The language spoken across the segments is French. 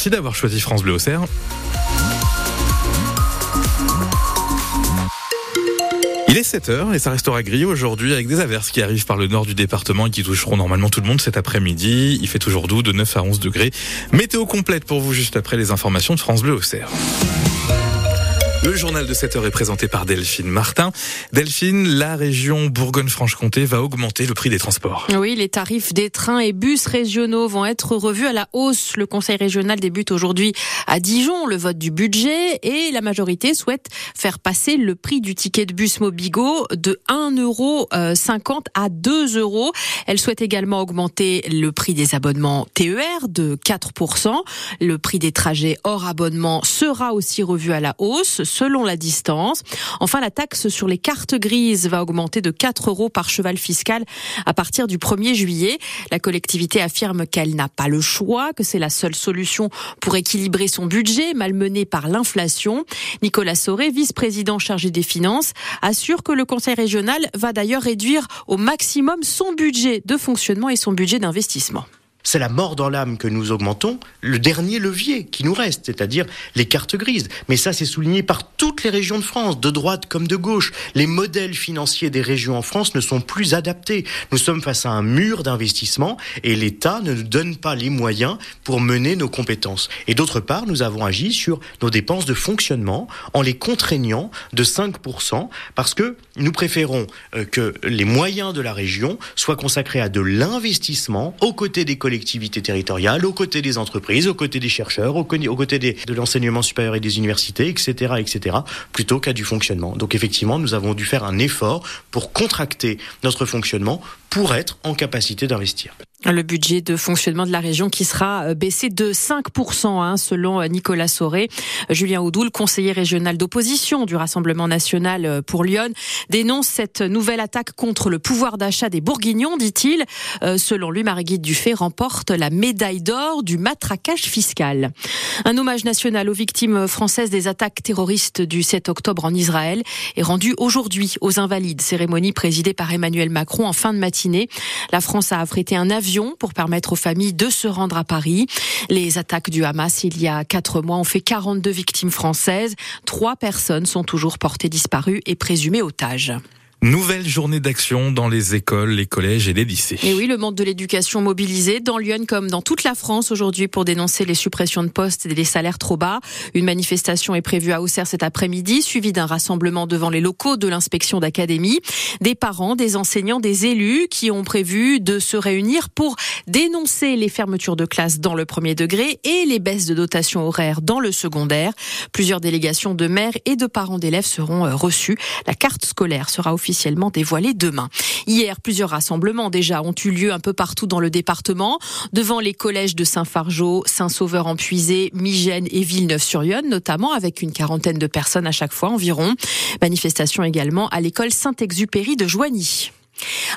Merci d'avoir choisi France Bleu Auxerre. Il est 7h et ça restera gris aujourd'hui avec des averses qui arrivent par le nord du département et qui toucheront normalement tout le monde cet après-midi. Il fait toujours doux de 9 à 11 degrés. Météo complète pour vous juste après les informations de France Bleu Auxerre. Le journal de 7 heures est présenté par Delphine Martin. Delphine, la région Bourgogne-Franche-Comté va augmenter le prix des transports. Oui, les tarifs des trains et bus régionaux vont être revus à la hausse. Le Conseil régional débute aujourd'hui à Dijon le vote du budget et la majorité souhaite faire passer le prix du ticket de bus Mobigo de 1,50 euro à 2 euros. Elle souhaite également augmenter le prix des abonnements TER de 4%. Le prix des trajets hors abonnement sera aussi revu à la hausse selon la distance. Enfin, la taxe sur les cartes grises va augmenter de 4 euros par cheval fiscal à partir du 1er juillet. La collectivité affirme qu'elle n'a pas le choix, que c'est la seule solution pour équilibrer son budget malmené par l'inflation. Nicolas Sauré, vice-président chargé des finances, assure que le conseil régional va d'ailleurs réduire au maximum son budget de fonctionnement et son budget d'investissement c'est la mort dans l'âme que nous augmentons, le dernier levier qui nous reste, c'est-à-dire les cartes grises. Mais ça, c'est souligné par toutes les régions de France, de droite comme de gauche. Les modèles financiers des régions en France ne sont plus adaptés. Nous sommes face à un mur d'investissement et l'État ne nous donne pas les moyens pour mener nos compétences. Et d'autre part, nous avons agi sur nos dépenses de fonctionnement en les contraignant de 5% parce que nous préférons euh, que les moyens de la région soient consacrés à de l'investissement aux côtés des collectivités territoriales, aux côtés des entreprises, aux côtés des chercheurs, aux, côtés de l'enseignement supérieur et des universités, etc., etc., plutôt qu'à du fonctionnement. Donc effectivement, nous avons dû faire un effort pour contracter notre fonctionnement pour être en capacité d'investir. Le budget de fonctionnement de la région qui sera euh, baissé de 5% hein, selon euh, Nicolas Sauré. Julien Audoul, conseiller régional d'opposition du Rassemblement national euh, pour Lyon, dénonce cette nouvelle attaque contre le pouvoir d'achat des Bourguignons, dit-il. selon lui, Marguerite Dufay remporte la médaille d'or du matraquage fiscal. Un hommage national aux victimes françaises des attaques terroristes du 7 octobre en Israël est rendu aujourd'hui aux Invalides, cérémonie présidée par Emmanuel Macron en fin de matinée. La France a affrété un avion pour permettre aux familles de se rendre à Paris. Les attaques du Hamas il y a quatre mois ont fait 42 victimes françaises. Trois personnes sont toujours portées disparues et présumées otages. Nouvelle journée d'action dans les écoles, les collèges et les lycées. Et oui, le monde de l'éducation mobilisé dans Lyon comme dans toute la France aujourd'hui pour dénoncer les suppressions de postes et les salaires trop bas. Une manifestation est prévue à Auxerre cet après-midi, suivie d'un rassemblement devant les locaux de l'inspection d'académie. Des parents, des enseignants, des élus qui ont prévu de se réunir pour dénoncer les fermetures de classes dans le premier degré et les baisses de dotation horaire dans le secondaire. Plusieurs délégations de maires et de parents d'élèves seront euh, reçues. La carte scolaire sera officiellement officiellement dévoilé demain. Hier, plusieurs rassemblements déjà ont eu lieu un peu partout dans le département, devant les collèges de Saint-Fargeau, Saint-Sauveur-en-Puisé, Migène et Villeneuve-sur-Yonne, notamment avec une quarantaine de personnes à chaque fois environ. Manifestation également à l'école Saint-Exupéry de Joigny.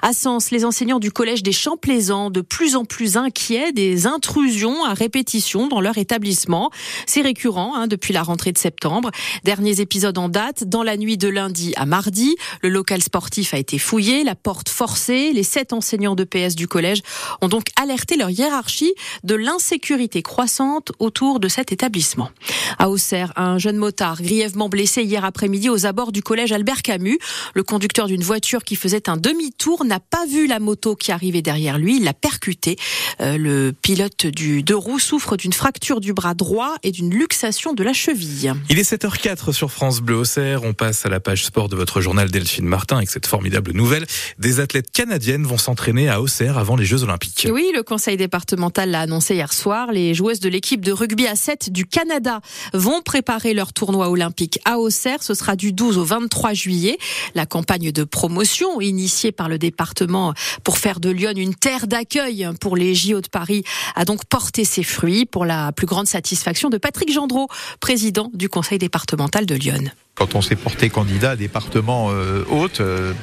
À Sens, les enseignants du collège des Champs Plaisants, de plus en plus inquiets des intrusions à répétition dans leur établissement. C'est récurrent hein, depuis la rentrée de septembre. Derniers épisodes en date, dans la nuit de lundi à mardi, le local sportif a été fouillé, la porte forcée. Les sept enseignants de PS du collège ont donc alerté leur hiérarchie de l'insécurité croissante autour de cet établissement. À Auxerre, un jeune motard grièvement blessé hier après-midi aux abords du collège Albert Camus. Le conducteur d'une voiture qui faisait un demi tour n'a pas vu la moto qui arrivait derrière lui, il l'a percuté. Euh, le pilote du deux roues souffre d'une fracture du bras droit et d'une luxation de la cheville. Il est 7h04 sur France Bleu Auxerre. On passe à la page sport de votre journal Delphine Martin avec cette formidable nouvelle. Des athlètes canadiennes vont s'entraîner à Auxerre avant les Jeux Olympiques. Oui, le conseil départemental l'a annoncé hier soir. Les joueuses de l'équipe de rugby à 7 du Canada vont préparer leur tournoi olympique à Auxerre. Ce sera du 12 au 23 juillet. La campagne de promotion initiée par le département pour faire de Lyon une terre d'accueil pour les JO de Paris a donc porté ses fruits pour la plus grande satisfaction de Patrick Gendreau, président du conseil départemental de Lyon. Quand on s'est porté candidat à département euh, haute, euh,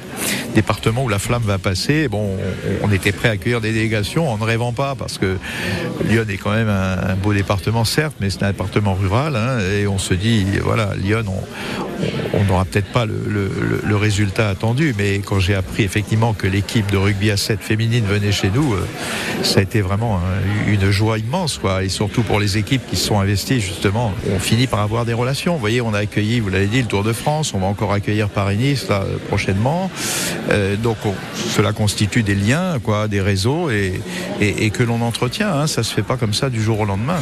département où la flamme va passer, bon, on, était prêt à accueillir des délégations en ne rêvant pas, parce que Lyon est quand même un, beau département, certes, mais c'est un département rural, hein, et on se dit, voilà, Lyon, on n'aura peut-être pas le, le, résultat attendu, mais quand j'ai appris effectivement que l'équipe de rugby à 7 féminine venait chez nous, euh, ça a été vraiment une joie immense, quoi, et surtout pour les équipes qui se sont investies, justement, on finit par avoir des relations. Vous voyez, on a accueilli, vous l'avez dit, le Tour de France. On va encore accueillir Paris-Nice là, prochainement. Euh, donc cela constitue des liens, quoi, des réseaux et, et, que l'on entretient. Hein. Ça se fait pas comme ça du jour au lendemain.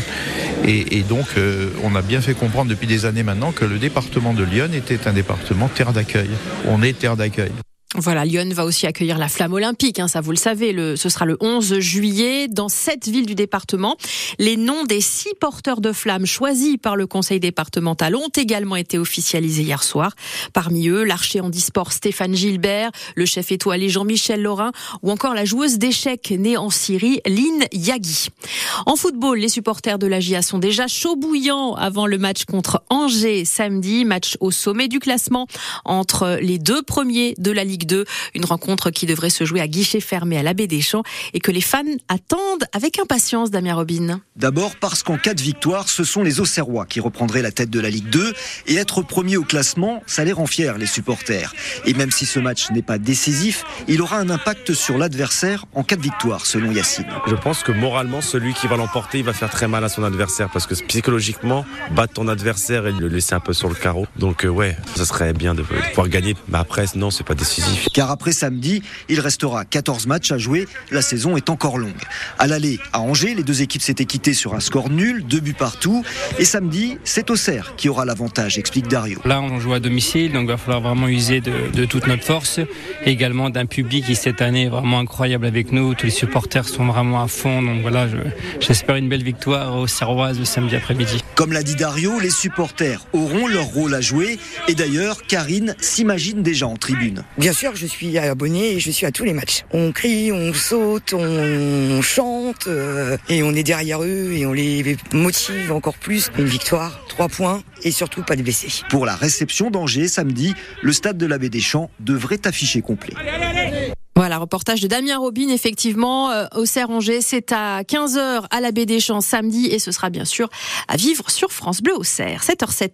Et, donc euh, on a bien fait comprendre depuis des années maintenant que le département de Lyon était un département terre d'accueil. On est terre d'accueil. Voilà, Lyon va aussi accueillir la flamme olympique, hein, ça vous le savez, le, ce sera le 11 juillet dans sept villes du département. Les noms des six porteurs de flammes choisis par le conseil départemental ont également été officialisés hier soir. Parmi eux, l'archer handisport Stéphane Gilbert, le chef étoilé Jean-Michel Laurin ou encore la joueuse d'échecs née en Syrie, Lynn Yagi. En football, les supporters de la GIA sont déjà chauds bouillants avant le match contre Angers samedi, match au sommet du classement entre les deux premiers de la Ligue une rencontre qui devrait se jouer à guichet fermé à la baie des Champs et que les fans attendent avec impatience, Damien Robin. D'abord parce qu'en cas de victoire, ce sont les Auxerrois qui reprendraient la tête de la Ligue 2 et être premier au classement, ça les rend fiers, les supporters. Et même si ce match n'est pas décisif, il aura un impact sur l'adversaire en cas de victoire, selon Yacine. Je pense que moralement, celui qui va l'emporter, il va faire très mal à son adversaire parce que psychologiquement, battre ton adversaire et le laisser un peu sur le carreau. Donc, euh, ouais, ça serait bien de pouvoir gagner. Mais après, non, c'est pas décisif. Car après samedi, il restera 14 matchs à jouer. La saison est encore longue. À l'aller à Angers, les deux équipes s'étaient quittées sur un score nul, deux buts partout. Et samedi, c'est Auxerre qui aura l'avantage, explique Dario. Là, on joue à domicile, donc il va falloir vraiment user de, toute notre force. Et également d'un public qui cette année est vraiment incroyable avec nous. Tous les supporters sont vraiment à fond. Donc voilà, j'espère une belle victoire aux Serroises le samedi après-midi. Comme l'a dit Dario, les supporters auront leur rôle à jouer. Et d'ailleurs, Karine s'imagine déjà en tribune. Bien sûr, je suis abonné et je suis à tous les matchs. On crie, on saute, on chante euh, et on est derrière eux et on les motive encore plus. Une victoire, trois points et surtout pas de blessés. Pour la réception d'Angers samedi, le stade de la Baie des Champs devrait afficher complet. Voilà, reportage de Damien Robin, effectivement, euh, au Serre-Angers. C'est à 15h à la Baie des Champs samedi et ce sera bien sûr à vivre sur France Bleu au Serre, 7h07.